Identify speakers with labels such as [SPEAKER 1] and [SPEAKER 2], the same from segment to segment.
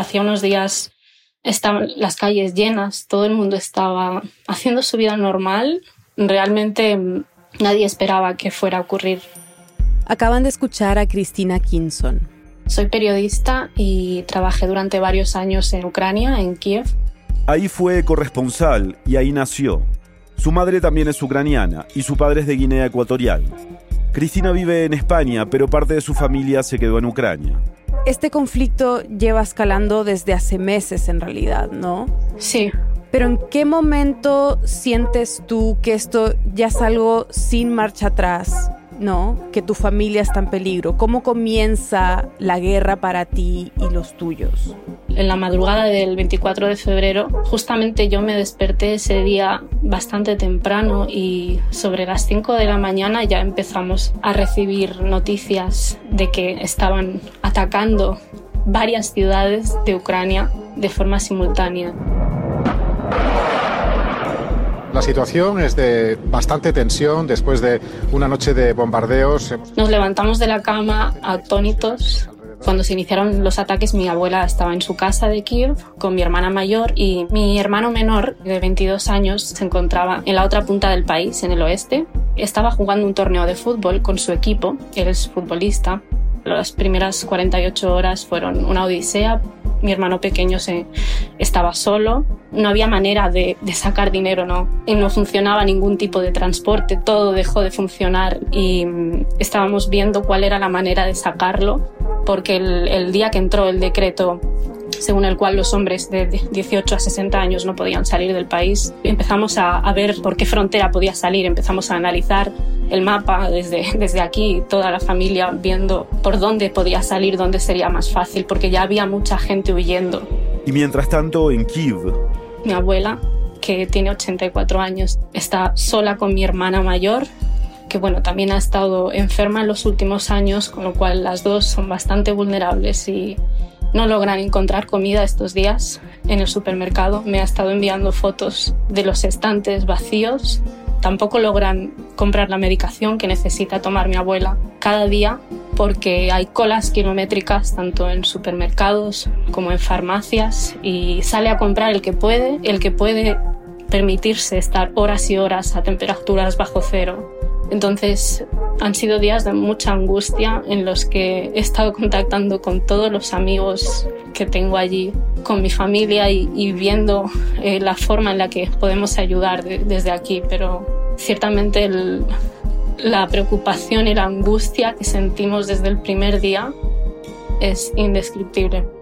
[SPEAKER 1] Hacía unos días estaban las calles llenas, todo el mundo estaba haciendo su vida normal. Realmente mm, nadie esperaba que fuera a ocurrir.
[SPEAKER 2] Acaban de escuchar a Cristina Kinson.
[SPEAKER 1] Soy periodista y trabajé durante varios años en Ucrania, en Kiev.
[SPEAKER 3] Ahí fue corresponsal y ahí nació. Su madre también es ucraniana y su padre es de Guinea Ecuatorial. Cristina vive en España, pero parte de su familia se quedó en Ucrania.
[SPEAKER 2] Este conflicto lleva escalando desde hace meses en realidad, ¿no?
[SPEAKER 1] Sí.
[SPEAKER 2] Pero ¿en qué momento sientes tú que esto ya es algo sin marcha atrás? ¿No? Que tu familia está en peligro. ¿Cómo comienza la guerra para ti y los tuyos?
[SPEAKER 1] En la madrugada del 24 de febrero, justamente yo me desperté ese día bastante temprano y sobre las 5 de la mañana ya empezamos a recibir noticias de que estaban atacando varias ciudades de Ucrania de forma simultánea.
[SPEAKER 4] La situación es de bastante tensión después de una noche de bombardeos.
[SPEAKER 1] Nos levantamos de la cama atónitos. Cuando se iniciaron los ataques, mi abuela estaba en su casa de Kiev con mi hermana mayor y mi hermano menor, de 22 años, se encontraba en la otra punta del país, en el oeste. Estaba jugando un torneo de fútbol con su equipo, él es futbolista. Las primeras 48 horas fueron una odisea. Mi hermano pequeño se, estaba solo, no había manera de, sacar dinero, ¿no? Y no funcionaba ningún tipo de transporte, todo dejó de funcionar y mm, estábamos viendo cuál era la manera de sacarlo, porque el día que entró el decreto según el cual los hombres de 18 a 60 años no podían salir del país. Empezamos a, ver por qué frontera podía salir, empezamos a analizar el mapa desde, desde aquí, toda la familia viendo por dónde podía salir, dónde sería más fácil, porque ya había mucha gente huyendo.
[SPEAKER 3] Y mientras tanto, en Kiev.
[SPEAKER 1] Mi abuela, que tiene 84 años, está sola con mi hermana mayor, que bueno, también ha estado enferma en los últimos años, con lo cual las dos son bastante vulnerables y no logran encontrar comida estos días en el supermercado. Me ha estado enviando fotos de los estantes vacíos. Tampoco logran comprar la medicación que necesita tomar mi abuela cada día porque hay colas kilométricas tanto en supermercados como en farmacias y sale a comprar el que puede, el que puede permitirse estar horas y horas a temperaturas bajo cero entonces han sido días de mucha angustia en los que he estado contactando con todos los amigos que tengo allí, con mi familia y, viendo eh, la forma en la que podemos ayudar desde aquí. Pero ciertamente la preocupación y la angustia que sentimos desde el primer día es indescriptible.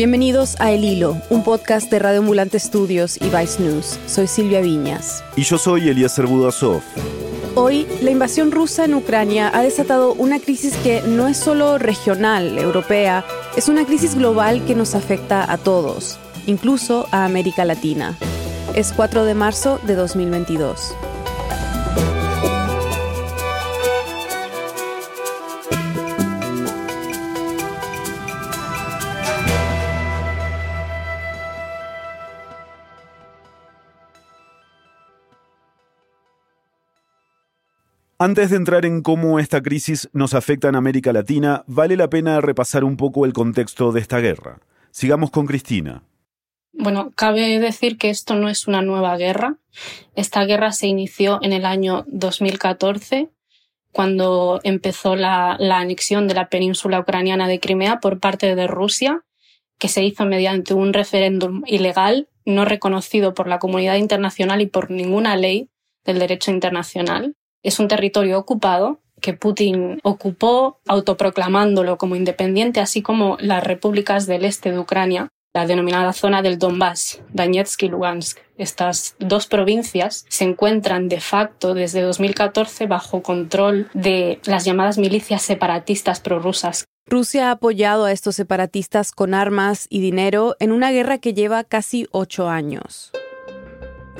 [SPEAKER 2] Bienvenidos a El Hilo, un podcast de Radio Ambulante Studios y Vice News. Soy Silvia Viñas.
[SPEAKER 3] Y yo soy Eliezer Budasov.
[SPEAKER 2] Hoy, la invasión rusa en Ucrania ha desatado una crisis que no es solo regional, europea, es una crisis global que nos afecta a todos, incluso a América Latina. Es 4 de marzo de 2022.
[SPEAKER 3] Antes de entrar en cómo esta crisis nos afecta en América Latina, vale la pena repasar un poco el contexto de esta guerra. Sigamos con Cristina.
[SPEAKER 1] Bueno, cabe decir que esto no es una nueva guerra. Esta guerra se inició en el año 2014, cuando empezó la, la anexión de la península ucraniana de Crimea por parte de Rusia, que se hizo mediante un referéndum ilegal no reconocido por la comunidad internacional y por ninguna ley del derecho internacional. Es un territorio ocupado que Putin ocupó autoproclamándolo como independiente, así como las repúblicas del este de Ucrania, la denominada zona del Donbass, Donetsk y Lugansk. Estas dos provincias se encuentran de facto desde 2014 bajo control de las llamadas milicias separatistas prorrusas.
[SPEAKER 2] Rusia ha apoyado a estos separatistas con armas y dinero en una guerra que lleva casi ocho años.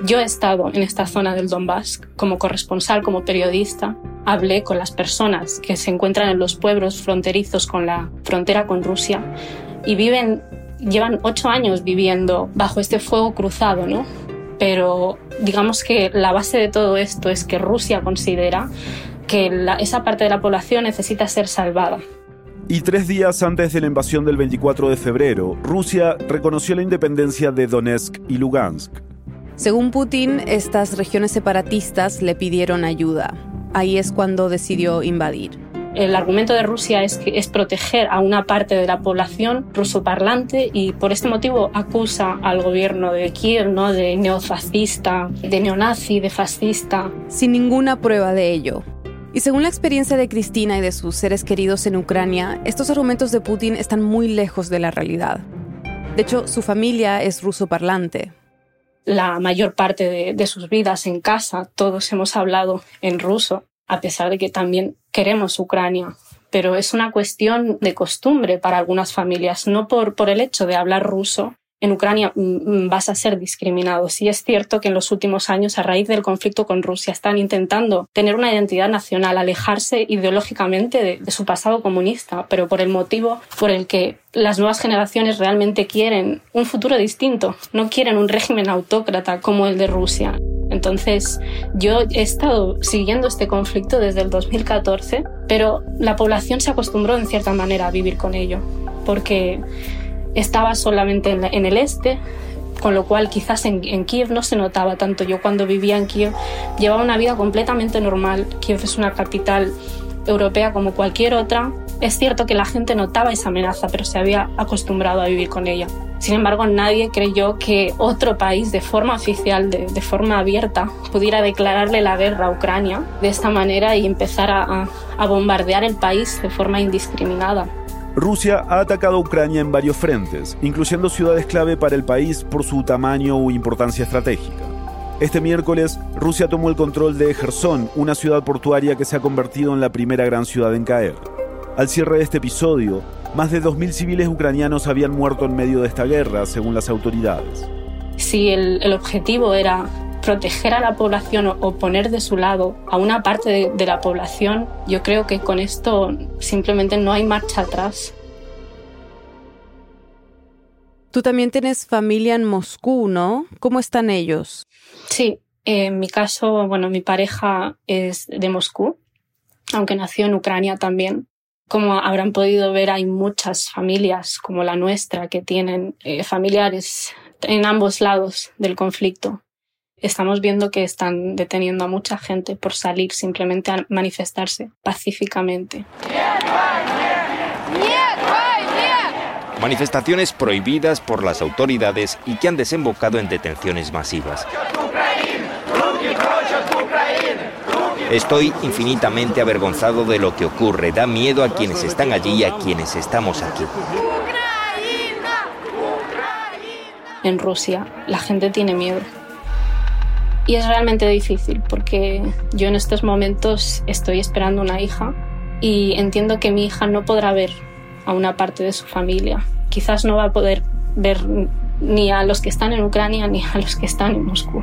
[SPEAKER 1] Yo he estado en esta zona del Donbass como corresponsal, como periodista. Hablé con las personas que se encuentran en los pueblos fronterizos con la frontera con Rusia y viven, llevan ocho años viviendo bajo este fuego cruzado, ¿no? pero digamos que la base de todo esto es que Rusia considera que esa parte de la población necesita ser salvada.
[SPEAKER 3] Y tres días antes de la invasión del 24 de febrero, Rusia reconoció la independencia de Donetsk y Lugansk.
[SPEAKER 2] Según Putin, estas regiones separatistas le pidieron ayuda. Ahí es cuando decidió invadir.
[SPEAKER 1] El argumento de Rusia es, que es proteger a una parte de la población rusoparlante y por este motivo acusa al gobierno de Kiev ¿no? de neofascista, de neonazi, de fascista.
[SPEAKER 2] Sin ninguna prueba de ello. Y según la experiencia de Cristina y de sus seres queridos en Ucrania, estos argumentos de Putin están muy lejos de la realidad. De hecho, su familia es rusoparlante.
[SPEAKER 1] La mayor parte de, sus vidas en casa, todos hemos hablado en ruso a pesar de que también queremos Ucrania. Pero es una cuestión de costumbre para algunas familias, no por, por el hecho de hablar ruso, en Ucrania mm, mm, vas a ser discriminado. Sí es cierto que en los últimos años, a raíz del conflicto con Rusia, están intentando tener una identidad nacional, alejarse ideológicamente de, de, su pasado comunista, pero por el motivo por el que las nuevas generaciones realmente quieren un futuro distinto, no quieren un régimen autócrata como el de Rusia. Entonces, yo he estado siguiendo este conflicto desde el 2014, pero la población se acostumbró en cierta manera a vivir con ello, porque estaba solamente en, el este, con lo cual quizás en, Kiev no se notaba tanto. Yo cuando vivía en Kiev llevaba una vida completamente normal. Kiev es una capital europea como cualquier otra. Es cierto que la gente notaba esa amenaza, pero se había acostumbrado a vivir con ella. Sin embargo, nadie creyó que otro país de forma oficial, de, forma abierta, pudiera declararle la guerra a Ucrania de esta manera y empezar a bombardear el país de forma indiscriminada.
[SPEAKER 3] Rusia ha atacado a Ucrania en varios frentes, incluyendo ciudades clave para el país por su tamaño o importancia estratégica. Este miércoles, Rusia tomó el control de Gerson, una ciudad portuaria que se ha convertido en la primera gran ciudad en caer. Al cierre de este episodio, más de 2.000 civiles ucranianos habían muerto en medio de esta guerra, según las autoridades.
[SPEAKER 1] Si el, el objetivo era proteger a la población o, poner de su lado a una parte de, de la población, yo creo que con esto simplemente no hay marcha atrás.
[SPEAKER 2] Tú también tienes familia en Moscú, ¿no? ¿Cómo están ellos?
[SPEAKER 1] Sí, en mi caso, bueno, mi pareja es de Moscú, aunque nació en Ucrania también. Como habrán podido ver, hay muchas familias como la nuestra que tienen eh, familiares en ambos lados del conflicto estamos viendo que están deteniendo a mucha gente por salir simplemente a manifestarse pacíficamente.
[SPEAKER 5] Manifestaciones prohibidas por las autoridades y que han desembocado en detenciones masivas. Estoy infinitamente avergonzado de lo que ocurre. Da miedo a quienes están allí y a quienes estamos aquí.
[SPEAKER 1] En Rusia la gente tiene miedo. Y es realmente difícil porque yo en estos momentos estoy esperando una hija y entiendo que mi hija no podrá ver a una parte de su familia. Quizás no va a poder ver ni a los que están en Ucrania ni a los que están en Moscú.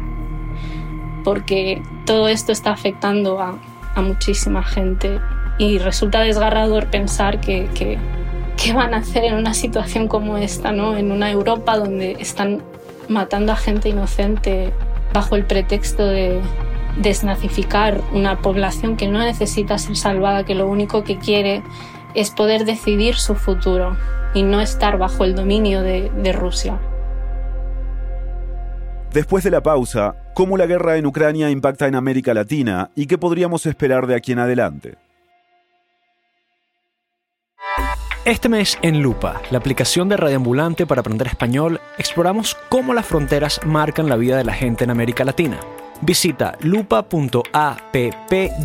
[SPEAKER 1] Porque todo esto está afectando a, muchísima gente y resulta desgarrador pensar que, que, qué van a hacer en una situación como esta, ¿no? En una Europa donde están matando a gente inocente bajo el pretexto de desnazificar una población que no necesita ser salvada, que lo único que quiere es poder decidir su futuro y no estar bajo el dominio de, de Rusia.
[SPEAKER 3] Después de la pausa, ¿cómo la guerra en Ucrania impacta en América Latina y qué podríamos esperar de aquí en adelante?
[SPEAKER 6] Este mes en Lupa, la aplicación de Radioambulante para aprender español, exploramos cómo las fronteras marcan la vida de la gente en América Latina. Visita lupa.app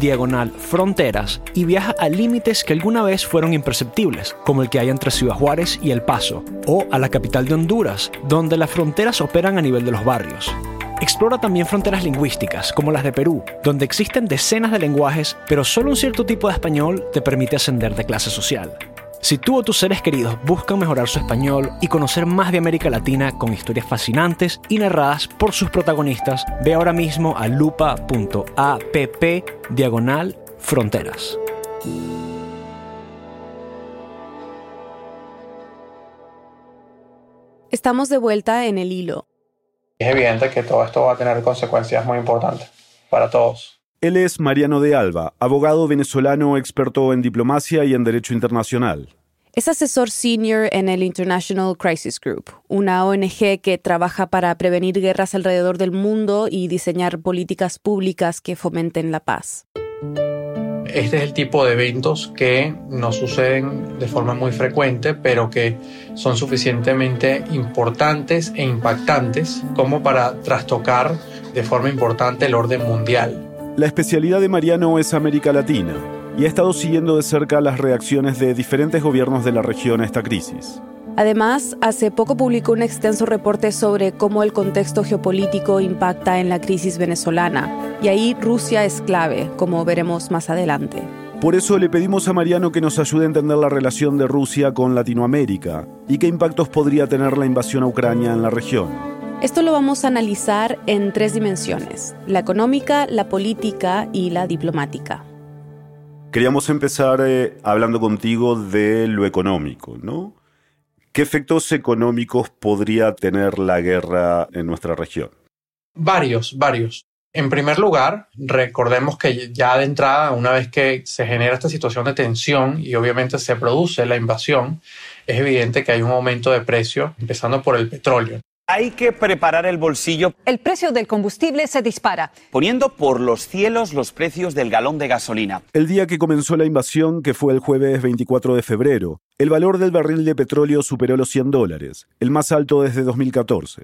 [SPEAKER 6] diagonal fronteras y viaja a límites que alguna vez fueron imperceptibles, como el que hay entre Ciudad Juárez y El Paso, o a la capital de Honduras, donde las fronteras operan a nivel de los barrios. Explora también fronteras lingüísticas, como las de Perú, donde existen decenas de lenguajes, pero solo un cierto tipo de español te permite ascender de clase social. Si tú o tus seres queridos buscan mejorar su español y conocer más de América Latina con historias fascinantes y narradas por sus protagonistas, ve ahora mismo a lupa.app diagonal fronteras.
[SPEAKER 2] Estamos de vuelta en el hilo.
[SPEAKER 7] Es evidente que todo esto va a tener consecuencias muy importantes para todos.
[SPEAKER 3] Él es Mariano de Alba, abogado venezolano experto en diplomacia y en derecho internacional.
[SPEAKER 2] Es asesor senior en el International Crisis Group, una ONG que trabaja para prevenir guerras alrededor del mundo y diseñar políticas públicas que fomenten la paz.
[SPEAKER 7] Este es el tipo de eventos que nos suceden de forma muy frecuente, pero que son suficientemente importantes e impactantes como para trastocar de forma importante el orden mundial.
[SPEAKER 3] La especialidad de Mariano es América Latina y ha estado siguiendo de cerca las reacciones de diferentes gobiernos de la región a esta crisis.
[SPEAKER 2] Además, hace poco publicó un extenso reporte sobre cómo el contexto geopolítico impacta en la crisis venezolana, y ahí Rusia es clave, como veremos más adelante.
[SPEAKER 3] Por eso le pedimos a Mariano que nos ayude a entender la relación de Rusia con Latinoamérica y qué impactos podría tener la invasión a Ucrania en la región.
[SPEAKER 2] Esto lo vamos a analizar en tres dimensiones, la económica, la política y la diplomática.
[SPEAKER 3] Queríamos empezar eh, hablando contigo de lo económico, ¿no? ¿Qué efectos económicos podría tener la guerra en nuestra región?
[SPEAKER 7] Varios, varios. En primer lugar, recordemos que ya de entrada, una vez que se genera esta situación de tensión y obviamente se produce la invasión, es evidente que hay un aumento de precio, empezando por el petróleo.
[SPEAKER 8] Hay que preparar el bolsillo.
[SPEAKER 9] El precio del combustible se dispara.
[SPEAKER 8] Poniendo por los cielos los precios del galón de gasolina.
[SPEAKER 3] El día que comenzó la invasión, que fue el jueves 24 de febrero, el valor del barril de petróleo superó los 100 dólares, el más alto desde 2014.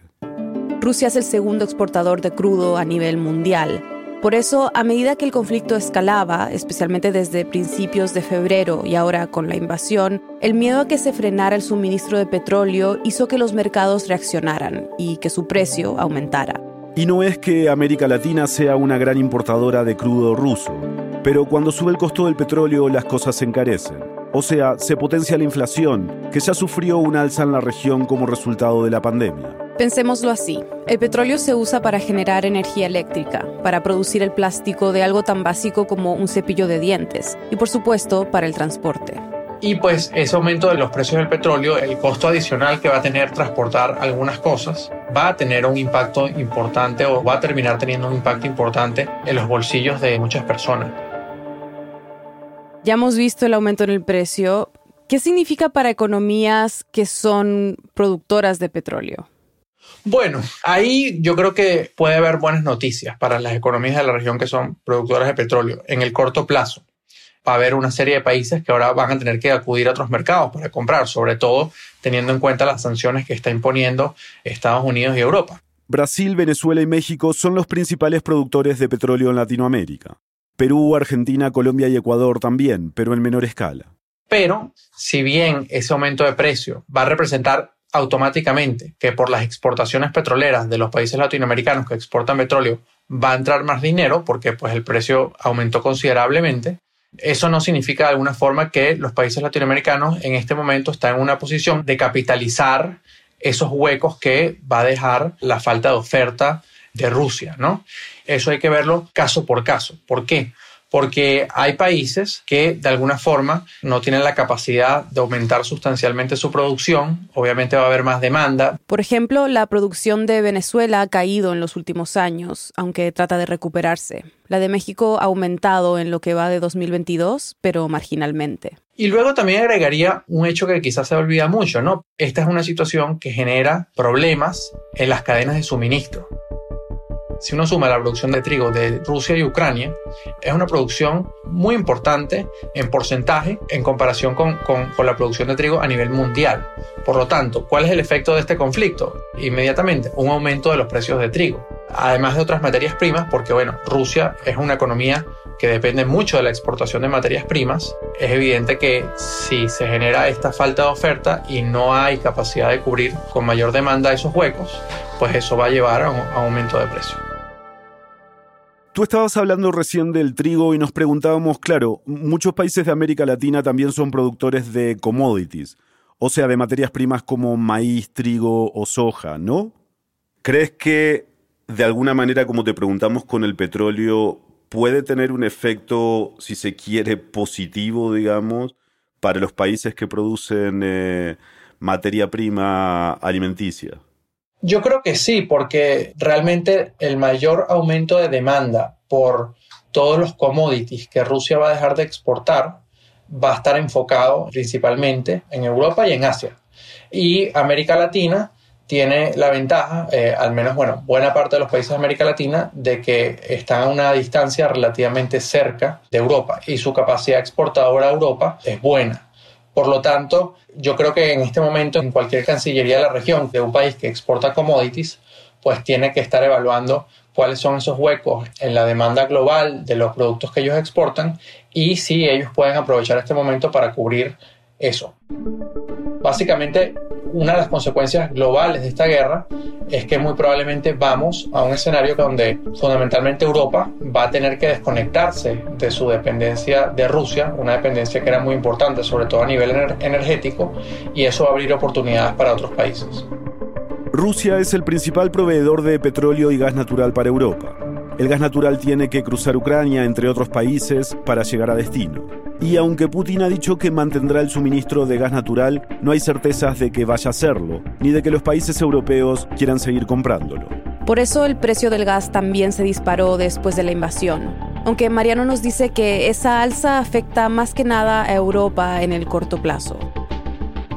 [SPEAKER 2] Rusia es el segundo exportador de crudo a nivel mundial por eso, a medida que el conflicto escalaba, especialmente desde principios de febrero y ahora con la invasión, el miedo a que se frenara el suministro de petróleo hizo que los mercados reaccionaran y que su precio aumentara.
[SPEAKER 3] Y no es que América Latina sea una gran importadora de crudo ruso, pero cuando sube el costo del petróleo las cosas se encarecen. O sea, se potencia la inflación, que ya sufrió un alza en la región como resultado de la pandemia.
[SPEAKER 2] Pensémoslo así. El petróleo se usa para generar energía eléctrica, para producir el plástico de algo tan básico como un cepillo de dientes y por supuesto para el transporte.
[SPEAKER 7] Y pues ese aumento de los precios del petróleo, el costo adicional que va a tener transportar algunas cosas, va a tener un impacto importante o va a terminar teniendo un impacto importante en los bolsillos de muchas personas.
[SPEAKER 2] Ya hemos visto el aumento en el precio. ¿Qué significa para economías que son productoras de petróleo?
[SPEAKER 7] Bueno, ahí yo creo que puede haber buenas noticias para las economías de la región que son productoras de petróleo en el corto plazo. Va a haber una serie de países que ahora van a tener que acudir a otros mercados para comprar, sobre todo teniendo en cuenta las sanciones que está imponiendo Estados Unidos y Europa.
[SPEAKER 3] Brasil, Venezuela y México son los principales productores de petróleo en Latinoamérica. Perú, Argentina, Colombia y Ecuador también, pero en menor escala.
[SPEAKER 7] Pero, si bien ese aumento de precio va a representar automáticamente que por las exportaciones petroleras de los países latinoamericanos que exportan petróleo va a entrar más dinero porque pues el precio aumentó considerablemente. Eso no significa de alguna forma que los países latinoamericanos en este momento están en una posición de capitalizar esos huecos que va a dejar la falta de oferta de Rusia, ¿no? Eso hay que verlo caso por caso. ¿Por qué? Porque hay países que de alguna forma no tienen la capacidad de aumentar sustancialmente su producción, obviamente va a haber más demanda.
[SPEAKER 2] Por ejemplo, la producción de Venezuela ha caído en los últimos años, aunque trata de recuperarse. La de México ha aumentado en lo que va de 2022, pero marginalmente.
[SPEAKER 7] Y luego también agregaría un hecho que quizás se olvida mucho, ¿no? Esta es una situación que genera problemas en las cadenas de suministro. Si uno suma la producción de trigo de Rusia y Ucrania, es una producción muy importante en porcentaje en comparación con, con, la producción de trigo a nivel mundial. Por lo tanto, ¿cuál es el efecto de este conflicto? Inmediatamente, un aumento de los precios de trigo. Además de otras materias primas, porque bueno, Rusia es una economía que depende mucho de la exportación de materias primas, es evidente que si se genera esta falta de oferta y no hay capacidad de cubrir con mayor demanda esos huecos, pues eso va a llevar a un aumento de precio.
[SPEAKER 3] Tú estabas hablando recién del trigo y nos preguntábamos, claro, muchos países de América Latina también son productores de commodities, o sea, de materias primas como maíz, trigo o soja, ¿no? ¿Crees que de alguna manera, como te preguntamos con el petróleo, puede tener un efecto, si se quiere, positivo, digamos, para los países que producen eh, materia prima alimenticia?
[SPEAKER 7] Yo creo que sí, porque realmente el mayor aumento de demanda por todos los commodities que Rusia va a dejar de exportar va a estar enfocado principalmente en Europa y en Asia. Y América Latina tiene la ventaja, eh, al menos, bueno, buena parte de los países de América Latina, de que están a una distancia relativamente cerca de Europa y su capacidad exportadora a Europa es buena. Por lo tanto, yo creo que en este momento, en cualquier cancillería de la región de un país que exporta commodities, pues tiene que estar evaluando cuáles son esos huecos en la demanda global de los productos que ellos exportan y si ellos pueden aprovechar este momento para cubrir eso. Básicamente, una de las consecuencias globales de esta guerra es que muy probablemente vamos a un escenario donde fundamentalmente Europa va a tener que desconectarse de su dependencia de Rusia, una dependencia que era muy importante, sobre todo a nivel energético, y eso va a abrir oportunidades para otros países.
[SPEAKER 3] Rusia es el principal proveedor de petróleo y gas natural para Europa. El gas natural tiene que cruzar Ucrania, entre otros países, para llegar a destino. Y aunque Putin ha dicho que mantendrá el suministro de gas natural, no hay certezas de que vaya a hacerlo, ni de que los países europeos quieran seguir comprándolo.
[SPEAKER 2] Por eso el precio del gas también se disparó después de la invasión. Aunque Mariano nos dice que esa alza afecta más que nada a Europa en el corto plazo.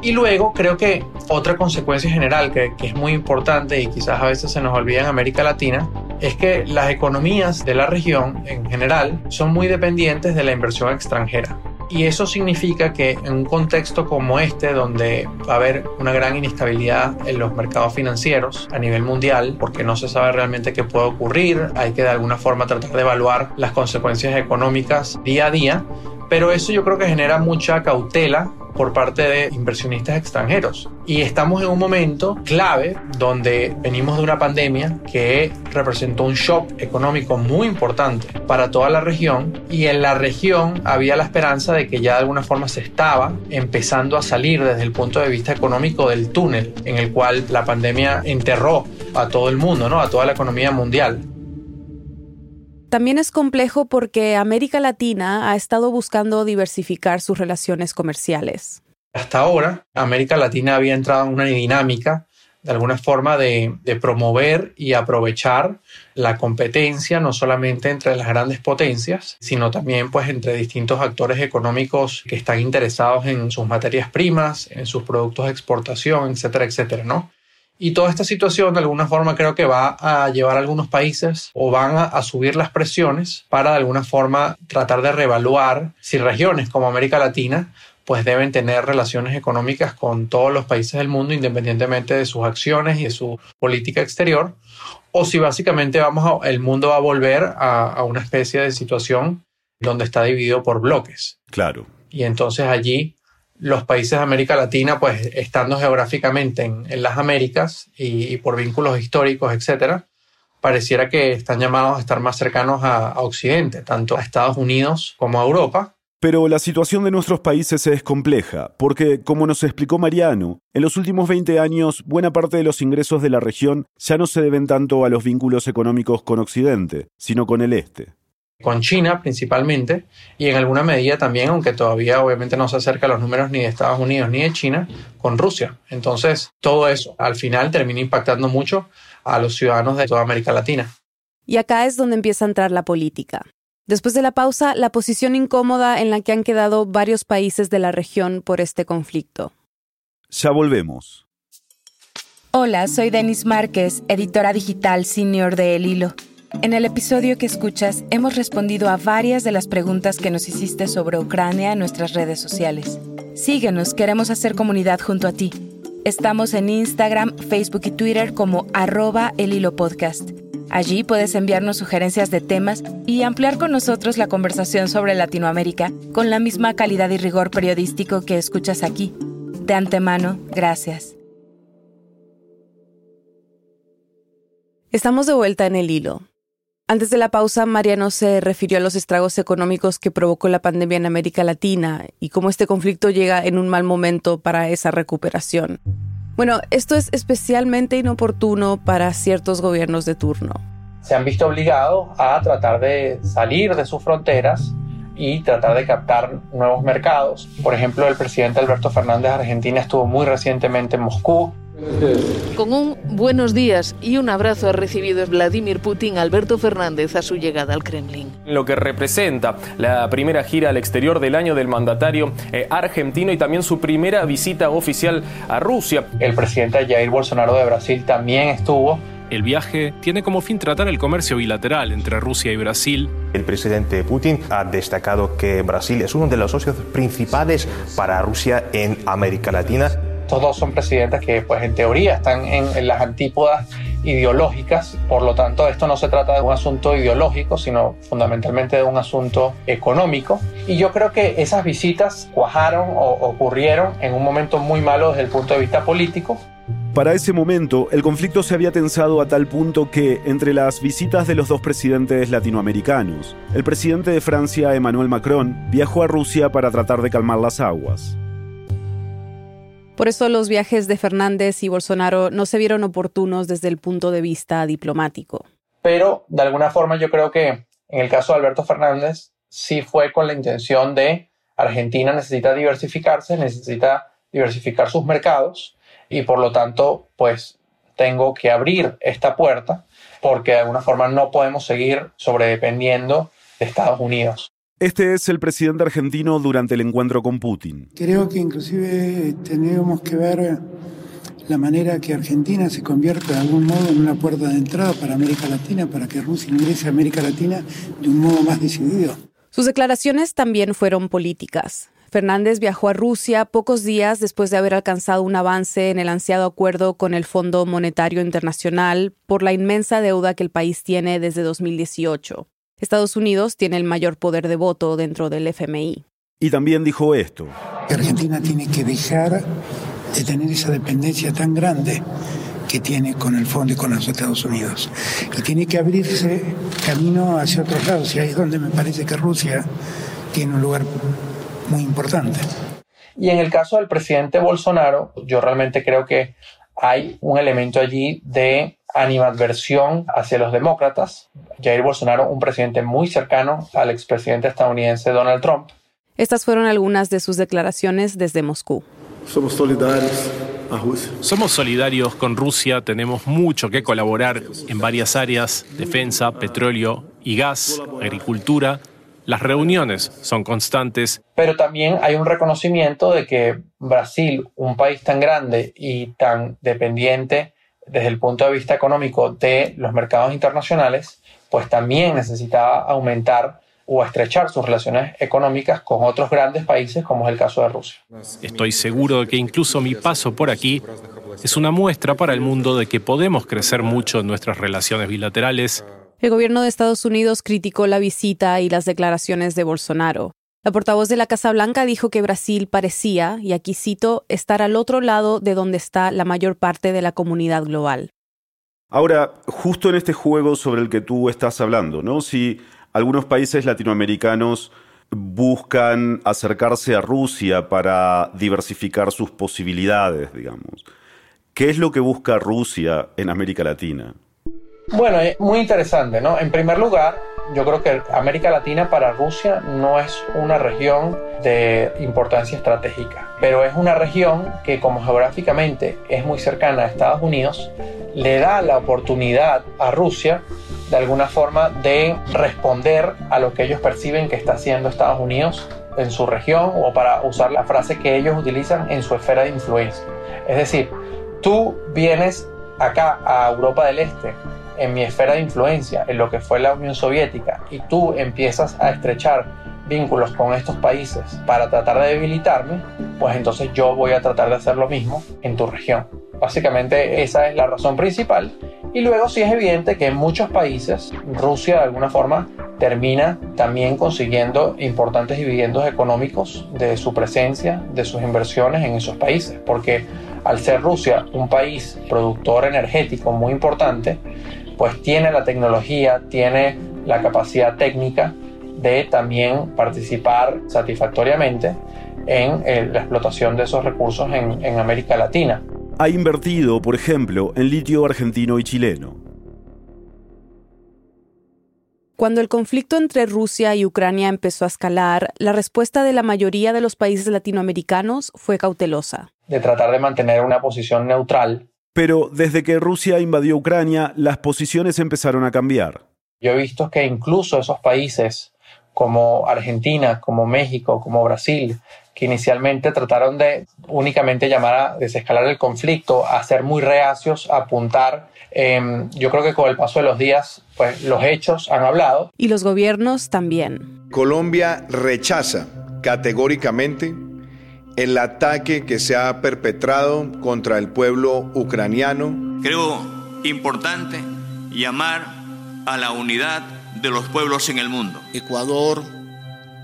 [SPEAKER 7] Y luego creo que otra consecuencia general que, es muy importante y quizás a veces se nos olvida en América Latina es que las economías de la región en general son muy dependientes de la inversión extranjera. Y eso significa que en un contexto como este, donde va a haber una gran inestabilidad en los mercados financieros a nivel mundial, porque no se sabe realmente qué puede ocurrir, hay que de alguna forma tratar de evaluar las consecuencias económicas día a día, pero eso yo creo que genera mucha cautela por parte de inversionistas extranjeros. Y estamos en un momento clave donde venimos de una pandemia que representó un shock económico muy importante para toda la región y en la región había la esperanza de que ya de alguna forma se estaba empezando a salir desde el punto de vista económico del túnel en el cual la pandemia enterró a todo el mundo, ¿no? a toda la economía mundial.
[SPEAKER 2] También es complejo porque América Latina ha estado buscando diversificar sus relaciones comerciales.
[SPEAKER 7] Hasta ahora, América Latina había entrado en una dinámica de alguna forma de, promover y aprovechar la competencia no solamente entre las grandes potencias, sino también pues entre distintos actores económicos que están interesados en sus materias primas, en sus productos de exportación, etcétera, etcétera, ¿no? Y toda esta situación de alguna forma creo que va a llevar a algunos países o van a, subir las presiones para de alguna forma tratar de reevaluar si regiones como América Latina pues deben tener relaciones económicas con todos los países del mundo independientemente de sus acciones y de su política exterior o si básicamente vamos a, el mundo va a volver a, a una especie de situación donde está dividido por bloques.
[SPEAKER 3] Claro.
[SPEAKER 7] Y entonces allí los países de América Latina, pues estando geográficamente en, las Américas y, por vínculos históricos, etcétera, pareciera que están llamados a estar más cercanos a, Occidente, tanto a Estados Unidos como a Europa.
[SPEAKER 3] Pero la situación de nuestros países es compleja, porque, como nos explicó Mariano, en los últimos 20 años buena parte de los ingresos de la región ya no se deben tanto a los vínculos económicos con Occidente, sino con el Este
[SPEAKER 7] con China principalmente y en alguna medida también, aunque todavía obviamente no se acerca a los números ni de Estados Unidos ni de China, con Rusia. Entonces, todo eso al final termina impactando mucho a los ciudadanos de toda América Latina.
[SPEAKER 2] Y acá es donde empieza a entrar la política. Después de la pausa, la posición incómoda en la que han quedado varios países de la región por este conflicto.
[SPEAKER 3] Ya volvemos.
[SPEAKER 10] Hola, soy Denis Márquez, editora digital senior de El Hilo. En el episodio que escuchas hemos respondido a varias de las preguntas que nos hiciste sobre Ucrania en nuestras redes sociales. Síguenos, queremos hacer comunidad junto a ti. Estamos en Instagram, Facebook y Twitter como arroba el hilo podcast. Allí puedes enviarnos sugerencias de temas y ampliar con nosotros la conversación sobre Latinoamérica con la misma calidad y rigor periodístico que escuchas aquí. De antemano, gracias.
[SPEAKER 2] Estamos de vuelta en el hilo. Antes de la pausa, Mariano se refirió a los estragos económicos que provocó la pandemia en América Latina y cómo este conflicto llega en un mal momento para esa recuperación. Bueno, esto es especialmente inoportuno para ciertos gobiernos de turno.
[SPEAKER 7] Se han visto obligados a tratar de salir de sus fronteras y tratar de captar nuevos mercados. Por ejemplo, el presidente Alberto Fernández de Argentina estuvo muy recientemente en Moscú
[SPEAKER 11] Con un buenos días y un abrazo ha recibido Vladimir Putin Alberto Fernández a su llegada al Kremlin.
[SPEAKER 12] Lo que representa la primera gira al exterior del año del mandatario eh, argentino y también su primera visita oficial a Rusia.
[SPEAKER 7] El presidente Jair Bolsonaro de Brasil también estuvo
[SPEAKER 13] el viaje tiene como fin tratar el comercio bilateral entre Rusia y Brasil.
[SPEAKER 14] El presidente Putin ha destacado que Brasil es uno de los socios principales para Rusia en América Latina.
[SPEAKER 7] Todos son presidentes que, pues, en teoría están en, las antípodas ideológicas. Por lo tanto, esto no se trata de un asunto ideológico, sino fundamentalmente de un asunto económico. Y yo creo que esas visitas cuajaron o ocurrieron en un momento muy malo desde el punto de vista político,
[SPEAKER 3] para ese momento, el conflicto se había tensado a tal punto que, entre las visitas de los dos presidentes latinoamericanos, el presidente de Francia, Emmanuel Macron, viajó a Rusia para tratar de calmar las aguas.
[SPEAKER 2] Por eso los viajes de Fernández y Bolsonaro no se vieron oportunos desde el punto de vista diplomático.
[SPEAKER 7] Pero, de alguna forma, yo creo que en el caso de Alberto Fernández, sí fue con la intención de Argentina necesita diversificarse, necesita diversificar sus mercados y por lo tanto, pues tengo que abrir esta puerta porque de alguna forma no podemos seguir sobredependiendo de Estados Unidos.
[SPEAKER 3] Este es el presidente argentino durante el encuentro con Putin.
[SPEAKER 15] Creo que inclusive tenemos que ver la manera que Argentina se convierta de algún modo en una puerta de entrada para América Latina, para que Rusia ingrese a América Latina de un modo más decidido.
[SPEAKER 2] Sus declaraciones también fueron políticas. Fernández viajó a Rusia pocos días después de haber alcanzado un avance en el ansiado acuerdo con el Fondo Monetario Internacional por la inmensa deuda que el país tiene desde 2018. Estados Unidos tiene el mayor poder de voto dentro del FMI.
[SPEAKER 3] Y también dijo esto.
[SPEAKER 15] Argentina tiene que dejar de tener esa dependencia tan grande que tiene con el fondo y con los Estados Unidos. Y tiene que abrirse camino hacia otros lados. Y ahí es donde me parece que Rusia tiene un lugar muy importante.
[SPEAKER 7] Y en el caso del presidente Bolsonaro, yo realmente creo que hay un elemento allí de animadversión hacia los demócratas. Jair Bolsonaro, un presidente muy cercano al expresidente estadounidense Donald Trump.
[SPEAKER 2] Estas fueron algunas de sus declaraciones desde Moscú.
[SPEAKER 13] Somos solidarios a Rusia. Somos solidarios con Rusia, tenemos mucho que colaborar en varias áreas, defensa, petróleo y gas, agricultura las reuniones son constantes.
[SPEAKER 7] Pero también hay un reconocimiento de que Brasil, un país tan grande y tan dependiente desde el punto de vista económico de los mercados internacionales, pues también necesitaba aumentar o estrechar sus relaciones económicas con otros grandes países, como es el caso de Rusia.
[SPEAKER 13] Estoy seguro de que incluso mi paso por aquí es una muestra para el mundo de que podemos crecer mucho en nuestras relaciones bilaterales
[SPEAKER 2] el gobierno de Estados Unidos criticó la visita y las declaraciones de Bolsonaro. La portavoz de la Casa Blanca dijo que Brasil parecía, y aquí cito, estar al otro lado de donde está la mayor parte de la comunidad global.
[SPEAKER 3] Ahora, justo en este juego sobre el que tú estás hablando, ¿no? Si algunos países latinoamericanos buscan acercarse a Rusia para diversificar sus posibilidades, digamos. ¿Qué es lo que busca Rusia en América Latina?
[SPEAKER 7] Bueno, es muy interesante, ¿no? En primer lugar, yo creo que América Latina para Rusia no es una región de importancia estratégica, pero es una región que como geográficamente es muy cercana a Estados Unidos, le da la oportunidad a Rusia de alguna forma de responder a lo que ellos perciben que está haciendo Estados Unidos en su región o para usar la frase que ellos utilizan en su esfera de influencia. Es decir, tú vienes acá a Europa del Este en mi esfera de influencia, en lo que fue la Unión Soviética, y tú empiezas a estrechar vínculos con estos países para tratar de debilitarme, pues entonces yo voy a tratar de hacer lo mismo en tu región. Básicamente esa es la razón principal. Y luego sí es evidente que en muchos países Rusia de alguna forma termina también consiguiendo importantes dividendos económicos de su presencia, de sus inversiones en esos países, porque al ser Rusia un país productor energético muy importante, pues tiene la tecnología, tiene la capacidad técnica de también participar satisfactoriamente en eh, la explotación de esos recursos en, en América Latina.
[SPEAKER 3] Ha invertido, por ejemplo, en litio argentino y chileno.
[SPEAKER 2] Cuando el conflicto entre Rusia y Ucrania empezó a escalar, la respuesta de la mayoría de los países latinoamericanos fue cautelosa.
[SPEAKER 7] De tratar de mantener una posición neutral
[SPEAKER 3] Pero desde que Rusia invadió Ucrania, las posiciones empezaron a cambiar.
[SPEAKER 7] Yo he visto que incluso esos países como Argentina, como México, como Brasil, que inicialmente trataron de únicamente llamar a desescalar el conflicto, a ser muy reacios, a apuntar. Em, yo creo que con el paso de los días, pues los hechos han hablado.
[SPEAKER 2] Y los gobiernos también.
[SPEAKER 16] Colombia rechaza categóricamente el ataque que se ha perpetrado contra el pueblo ucraniano.
[SPEAKER 17] Creo importante llamar a la unidad de los pueblos en el mundo.
[SPEAKER 18] Ecuador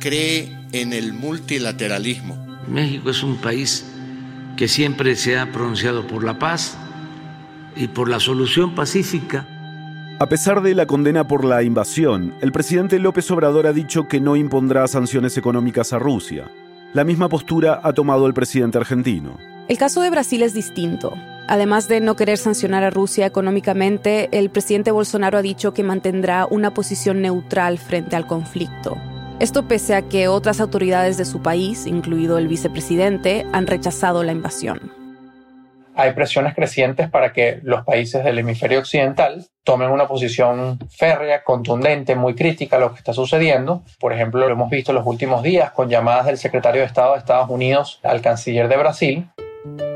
[SPEAKER 18] cree en el multilateralismo.
[SPEAKER 19] México es un país que siempre se ha pronunciado por la paz y por la solución pacífica.
[SPEAKER 3] A pesar de la condena por la invasión, el presidente López Obrador ha dicho que no impondrá sanciones económicas a Rusia. La misma postura ha tomado el presidente argentino.
[SPEAKER 2] El caso de Brasil es distinto. Además de no querer sancionar a Rusia económicamente, el presidente Bolsonaro ha dicho que mantendrá una posición neutral frente al conflicto. Esto pese a que otras autoridades de su país, incluido el vicepresidente, han rechazado la invasión.
[SPEAKER 7] Hay presiones crecientes para que los países del hemisferio occidental tomen una posición férrea, contundente, muy crítica a lo que está sucediendo. Por ejemplo, lo hemos visto en los últimos días con llamadas del secretario de Estado de Estados Unidos al canciller de Brasil.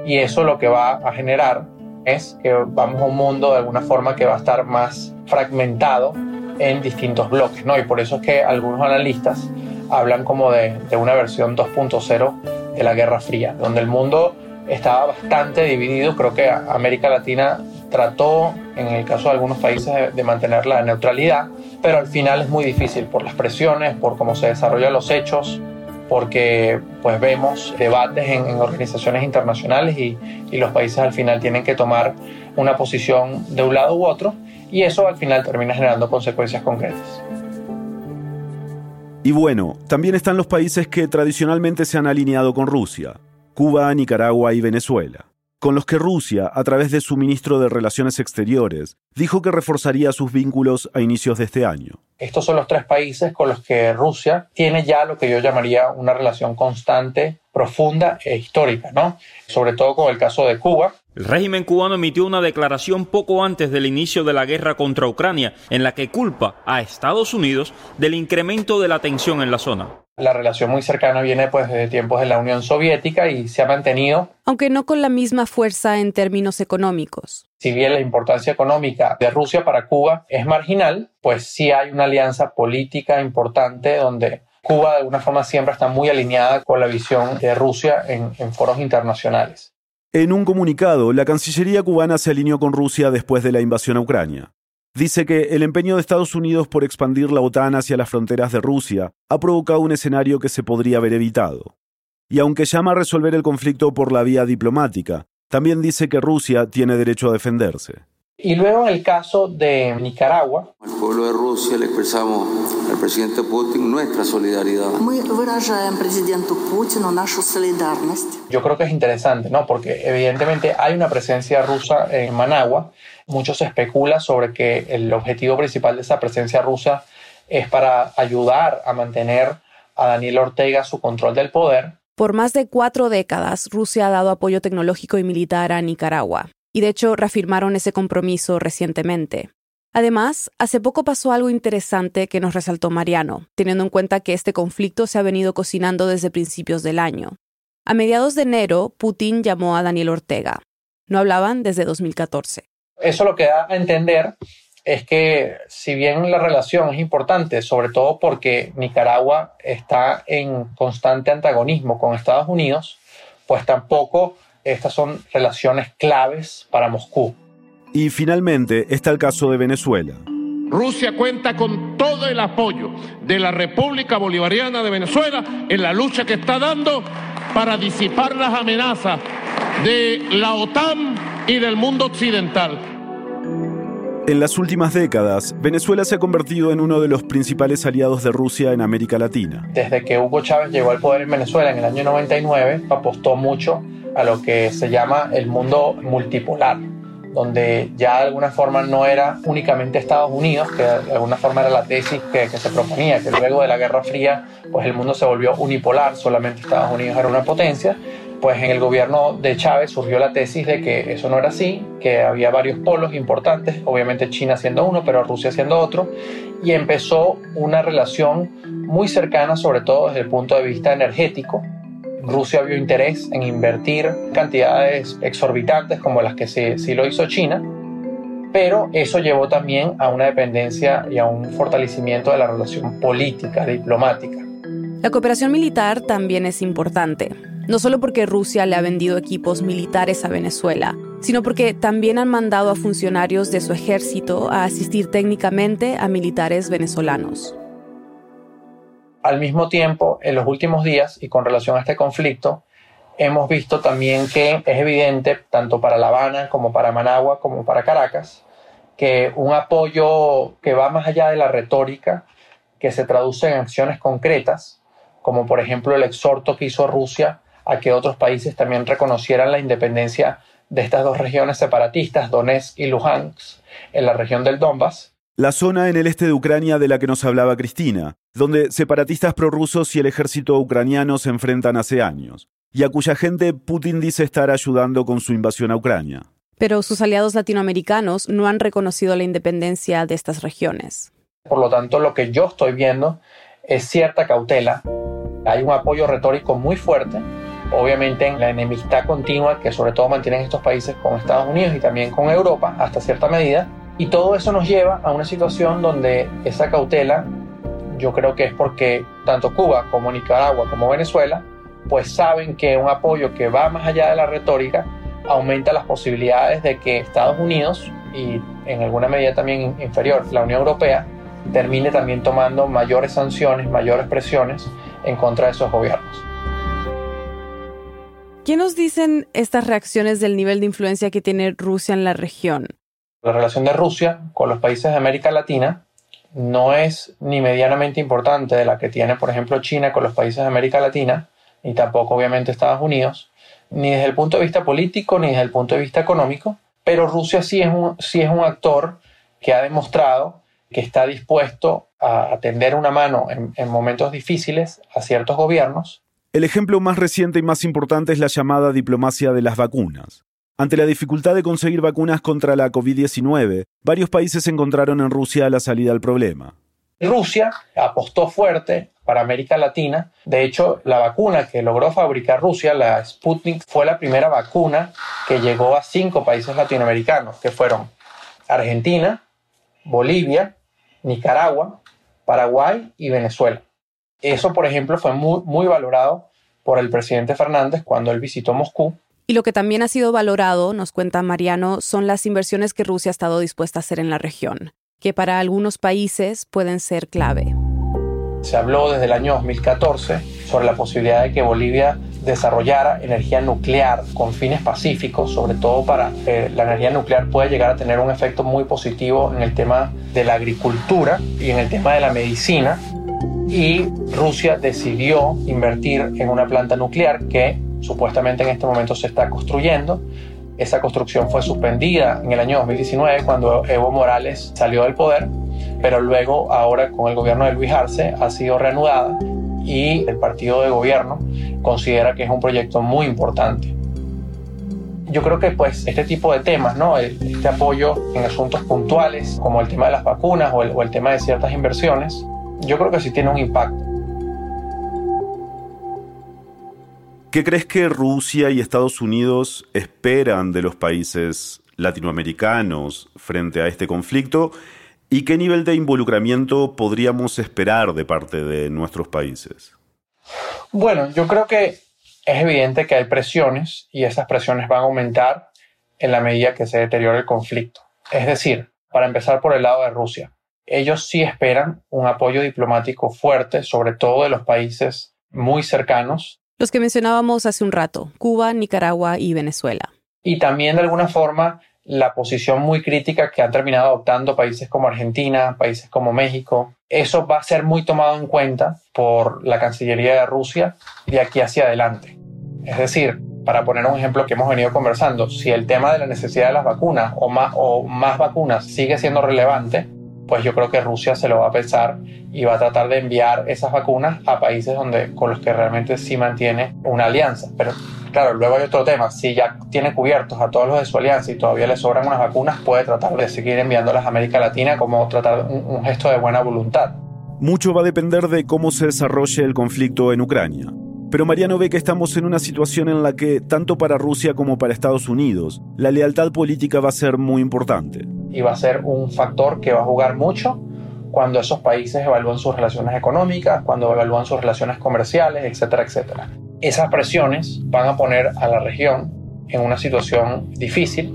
[SPEAKER 7] Y eso lo que va a generar es que vamos a un mundo de alguna forma que va a estar más fragmentado en distintos bloques, ¿no? Y por eso es que algunos analistas hablan como de, de una versión 2.0 de la Guerra Fría, donde el mundo estaba bastante dividido. Creo que América Latina trató, en el caso de algunos países, de, mantener la neutralidad, pero al final es muy difícil por las presiones, por cómo se desarrollan los hechos, porque pues vemos debates en, en organizaciones internacionales y, y los países al final tienen que tomar una posición de un lado u otro y eso al final termina generando consecuencias concretas.
[SPEAKER 3] Y bueno, también están los países que tradicionalmente se han alineado con Rusia, Cuba, Nicaragua y Venezuela, con los que Rusia, a través de su ministro de Relaciones Exteriores, dijo que reforzaría sus vínculos a inicios de este año.
[SPEAKER 7] Estos son los tres países con los que Rusia tiene ya lo que yo llamaría una relación constante, profunda e histórica, ¿no? Sobre todo con el caso de Cuba,
[SPEAKER 20] el régimen cubano emitió una declaración poco antes del inicio de la guerra contra Ucrania, en la que culpa a Estados Unidos del incremento de la tensión en la zona.
[SPEAKER 7] La relación muy cercana viene pues desde tiempos de la Unión Soviética y se ha mantenido.
[SPEAKER 2] Aunque no con la misma fuerza en términos económicos.
[SPEAKER 7] Si bien la importancia económica de Rusia para Cuba es marginal, pues sí hay una alianza política importante donde Cuba de alguna forma siempre está muy alineada con la visión de Rusia en, en foros internacionales.
[SPEAKER 3] En un comunicado, la Cancillería cubana se alineó con Rusia después de la invasión a Ucrania. Dice que el empeño de Estados Unidos por expandir la OTAN hacia las fronteras de Rusia ha provocado un escenario que se podría haber evitado. Y aunque llama a resolver el conflicto por la vía diplomática, también dice que Rusia tiene derecho a defenderse.
[SPEAKER 7] Y luego en el caso de Nicaragua.
[SPEAKER 21] Al pueblo de Rusia le expresamos al presidente Putin nuestra solidaridad.
[SPEAKER 7] Yo creo que es interesante, ¿no? Porque evidentemente hay una presencia rusa en Managua. Mucho se especula sobre que el objetivo principal de esa presencia rusa es para ayudar a mantener a Daniel Ortega su control del poder.
[SPEAKER 2] Por más de cuatro décadas, Rusia ha dado apoyo tecnológico y militar a Nicaragua y de hecho reafirmaron ese compromiso recientemente. Además, hace poco pasó algo interesante que nos resaltó Mariano, teniendo en cuenta que este conflicto se ha venido cocinando desde principios del año. A mediados de enero, Putin llamó a Daniel Ortega. No hablaban desde 2014.
[SPEAKER 7] Eso lo que da a entender es que si bien la relación es importante, sobre todo porque Nicaragua está en constante antagonismo con Estados Unidos, pues tampoco estas son relaciones claves para Moscú.
[SPEAKER 3] Y finalmente está el caso de Venezuela.
[SPEAKER 22] Rusia cuenta con todo el apoyo de la República Bolivariana de Venezuela en la lucha que está dando para disipar las amenazas de la OTAN y del mundo occidental.
[SPEAKER 3] En las últimas décadas, Venezuela se ha convertido en uno de los principales aliados de Rusia en América Latina.
[SPEAKER 7] Desde que Hugo Chávez llegó al poder en Venezuela en el año 99, apostó mucho a lo que se llama el mundo multipolar, donde ya de alguna forma no era únicamente Estados Unidos, que de alguna forma era la tesis que, se proponía, que luego de la Guerra Fría pues el mundo se volvió unipolar, solamente Estados Unidos era una potencia, pues en el gobierno de Chávez surgió la tesis de que eso no era así, que había varios polos importantes, obviamente China siendo uno, pero Rusia siendo otro, y empezó una relación muy cercana, sobre todo desde el punto de vista energético. Rusia vio interés en invertir cantidades exorbitantes como las que sí, lo hizo China, pero eso llevó también a una dependencia y a un fortalecimiento de la relación política, diplomática.
[SPEAKER 2] La cooperación militar también es importante no solo porque Rusia le ha vendido equipos militares a Venezuela, sino porque también han mandado a funcionarios de su ejército a asistir técnicamente a militares venezolanos.
[SPEAKER 7] Al mismo tiempo, en los últimos días y con relación a este conflicto, hemos visto también que es evidente, tanto para La Habana como para Managua como para Caracas, que un apoyo que va más allá de la retórica, que se traduce en acciones concretas, como por ejemplo el exhorto que hizo Rusia a que otros países también reconocieran la independencia de estas dos regiones separatistas, Donetsk y Luhansk, en la región del Donbass.
[SPEAKER 3] La zona en el este de Ucrania de la que nos hablaba Cristina, donde separatistas prorrusos y el ejército ucraniano se enfrentan hace años, y a cuya gente Putin dice estar ayudando con su invasión a Ucrania.
[SPEAKER 2] Pero sus aliados latinoamericanos no han reconocido la independencia de estas regiones.
[SPEAKER 7] Por lo tanto, lo que yo estoy viendo es cierta cautela. Hay un apoyo retórico muy fuerte obviamente en la enemistad continua que sobre todo mantienen estos países con Estados Unidos y también con Europa hasta cierta medida. Y todo eso nos lleva a una situación donde esa cautela, yo creo que es porque tanto Cuba como Nicaragua como Venezuela, pues saben que un apoyo que va más allá de la retórica aumenta las posibilidades de que Estados Unidos y en alguna medida también inferior la Unión Europea termine también tomando mayores sanciones, mayores presiones en contra de esos gobiernos.
[SPEAKER 2] ¿Qué nos dicen estas reacciones del nivel de influencia que tiene Rusia en la región?
[SPEAKER 7] La relación de Rusia con los países de América Latina no es ni medianamente importante de la que tiene, por ejemplo, China con los países de América Latina, ni tampoco obviamente Estados Unidos, ni desde el punto de vista político, ni desde el punto de vista económico, pero Rusia sí es un, sí es un actor que ha demostrado que está dispuesto a tender una mano en, en momentos difíciles a ciertos gobiernos
[SPEAKER 3] el ejemplo más reciente y más importante es la llamada diplomacia de las vacunas. Ante la dificultad de conseguir vacunas contra la COVID-19, varios países encontraron en Rusia la salida al problema.
[SPEAKER 7] Rusia apostó fuerte para América Latina. De hecho, la vacuna que logró fabricar Rusia, la Sputnik, fue la primera vacuna que llegó a cinco países latinoamericanos, que fueron Argentina, Bolivia, Nicaragua, Paraguay y Venezuela. Eso, por ejemplo, fue muy, muy valorado por el presidente Fernández cuando él visitó Moscú.
[SPEAKER 2] Y lo que también ha sido valorado, nos cuenta Mariano, son las inversiones que Rusia ha estado dispuesta a hacer en la región, que para algunos países pueden ser clave.
[SPEAKER 7] Se habló desde el año 2014 sobre la posibilidad de que Bolivia desarrollara energía nuclear con fines pacíficos, sobre todo para que la energía nuclear pueda llegar a tener un efecto muy positivo en el tema de la agricultura y en el tema de la medicina y Rusia decidió invertir en una planta nuclear que supuestamente en este momento se está construyendo. Esa construcción fue suspendida en el año 2019 cuando Evo Morales salió del poder, pero luego ahora con el gobierno de Luis Arce ha sido reanudada y el partido de gobierno considera que es un proyecto muy importante. Yo creo que pues este tipo de temas, ¿no? este apoyo en asuntos puntuales como el tema de las vacunas o el, o el tema de ciertas inversiones, yo creo que sí tiene un impacto.
[SPEAKER 3] ¿Qué crees que Rusia y Estados Unidos esperan de los países latinoamericanos frente a este conflicto? ¿Y qué nivel de involucramiento podríamos esperar de parte de nuestros países?
[SPEAKER 7] Bueno, yo creo que es evidente que hay presiones y esas presiones van a aumentar en la medida que se deteriore el conflicto. Es decir, para empezar por el lado de Rusia, ellos sí esperan un apoyo diplomático fuerte, sobre todo de los países muy cercanos.
[SPEAKER 2] Los que mencionábamos hace un rato, Cuba, Nicaragua y Venezuela.
[SPEAKER 7] Y también de alguna forma la posición muy crítica que han terminado adoptando países como Argentina, países como México. Eso va a ser muy tomado en cuenta por la Cancillería de Rusia de aquí hacia adelante. Es decir, para poner un ejemplo que hemos venido conversando, si el tema de la necesidad de las vacunas o más, o más vacunas sigue siendo relevante, pues yo creo que Rusia se lo va a pensar y va a tratar de enviar esas vacunas a países donde, con los que realmente sí mantiene una alianza. Pero claro, luego hay otro tema, si ya tiene cubiertos a todos los de su alianza y todavía le sobran unas vacunas, puede tratar de seguir enviándolas a América Latina como tratar un, un gesto de buena voluntad.
[SPEAKER 3] Mucho va a depender de cómo se desarrolle el conflicto en Ucrania. Pero Mariano ve que estamos en una situación en la que, tanto para Rusia como para Estados Unidos, la lealtad política va a ser muy importante.
[SPEAKER 7] Y va a ser un factor que va a jugar mucho cuando esos países evalúan sus relaciones económicas, cuando evalúan sus relaciones comerciales, etcétera, etcétera. Esas presiones van a poner a la región en una situación difícil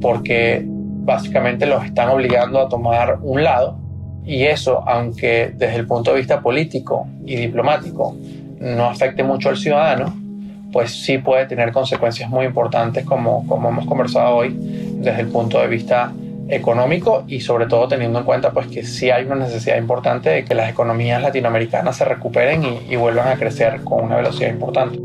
[SPEAKER 7] porque básicamente los están obligando a tomar un lado y eso, aunque desde el punto de vista político y diplomático no afecte mucho al ciudadano, pues sí puede tener consecuencias muy importantes como, como hemos conversado hoy desde el punto de vista económico y sobre todo teniendo en cuenta pues que sí hay una necesidad importante de que las economías latinoamericanas se recuperen y, y vuelvan a crecer con una velocidad importante.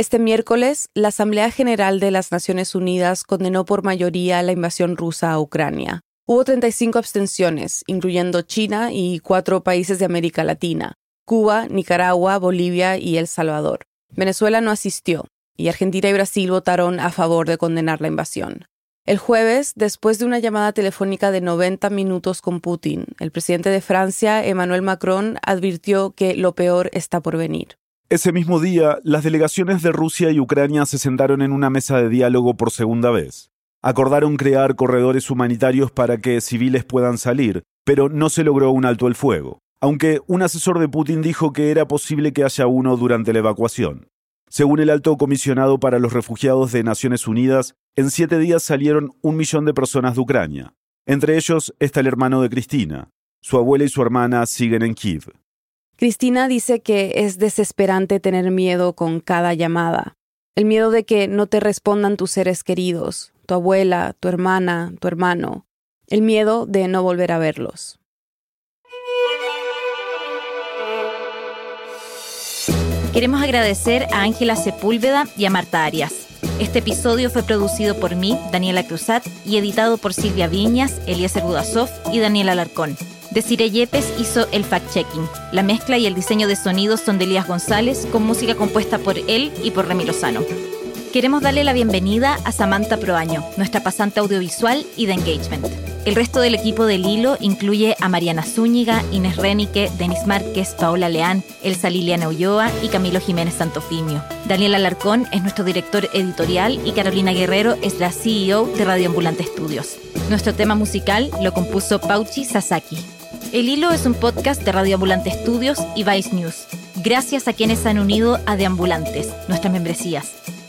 [SPEAKER 2] Este miércoles, la Asamblea General de las Naciones Unidas condenó por mayoría la invasión rusa a Ucrania. Hubo 35 abstenciones, incluyendo China y cuatro países de América Latina, Cuba, Nicaragua, Bolivia y El Salvador. Venezuela no asistió, y Argentina y Brasil votaron a favor de condenar la invasión. El jueves, después de una llamada telefónica de 90 minutos con Putin, el presidente de Francia, Emmanuel Macron, advirtió que lo peor está por venir.
[SPEAKER 3] Ese mismo día, las delegaciones de Rusia y Ucrania se sentaron en una mesa de diálogo por segunda vez. Acordaron crear corredores humanitarios para que civiles puedan salir, pero no se logró un alto el fuego, aunque un asesor de Putin dijo que era posible que haya uno durante la evacuación. Según el alto comisionado para los refugiados de Naciones Unidas, en siete días salieron un millón de personas de Ucrania. Entre ellos está el hermano de Cristina. Su abuela y su hermana siguen en Kiev.
[SPEAKER 2] Cristina dice que es desesperante tener miedo con cada llamada. El miedo de que no te respondan tus seres queridos, tu abuela, tu hermana, tu hermano. El miedo de no volver a verlos.
[SPEAKER 23] Queremos agradecer a Ángela Sepúlveda y a Marta Arias. Este episodio fue producido por mí, Daniela Cruzat, y editado por Silvia Viñas, Eliezer Budasov y Daniela Alarcón. Desiree Yepes hizo el fact-checking. La mezcla y el diseño de sonidos son de Elías González, con música compuesta por él y por Remy Lozano. Queremos darle la bienvenida a Samantha Proaño, nuestra pasante audiovisual y de engagement. El resto del equipo del Hilo incluye a Mariana Zúñiga, Inés Renique, Denis Márquez, Paola Leán, Elsa Liliana Ulloa y Camilo Jiménez Santofimio. Daniel Alarcón es nuestro director editorial y Carolina Guerrero es la CEO de Radio Ambulante Estudios. Nuestro tema musical lo compuso Pauchi Sasaki. El Hilo es un podcast de Radio Ambulante Estudios y Vice News. Gracias a quienes han unido a Deambulantes, nuestras membresías.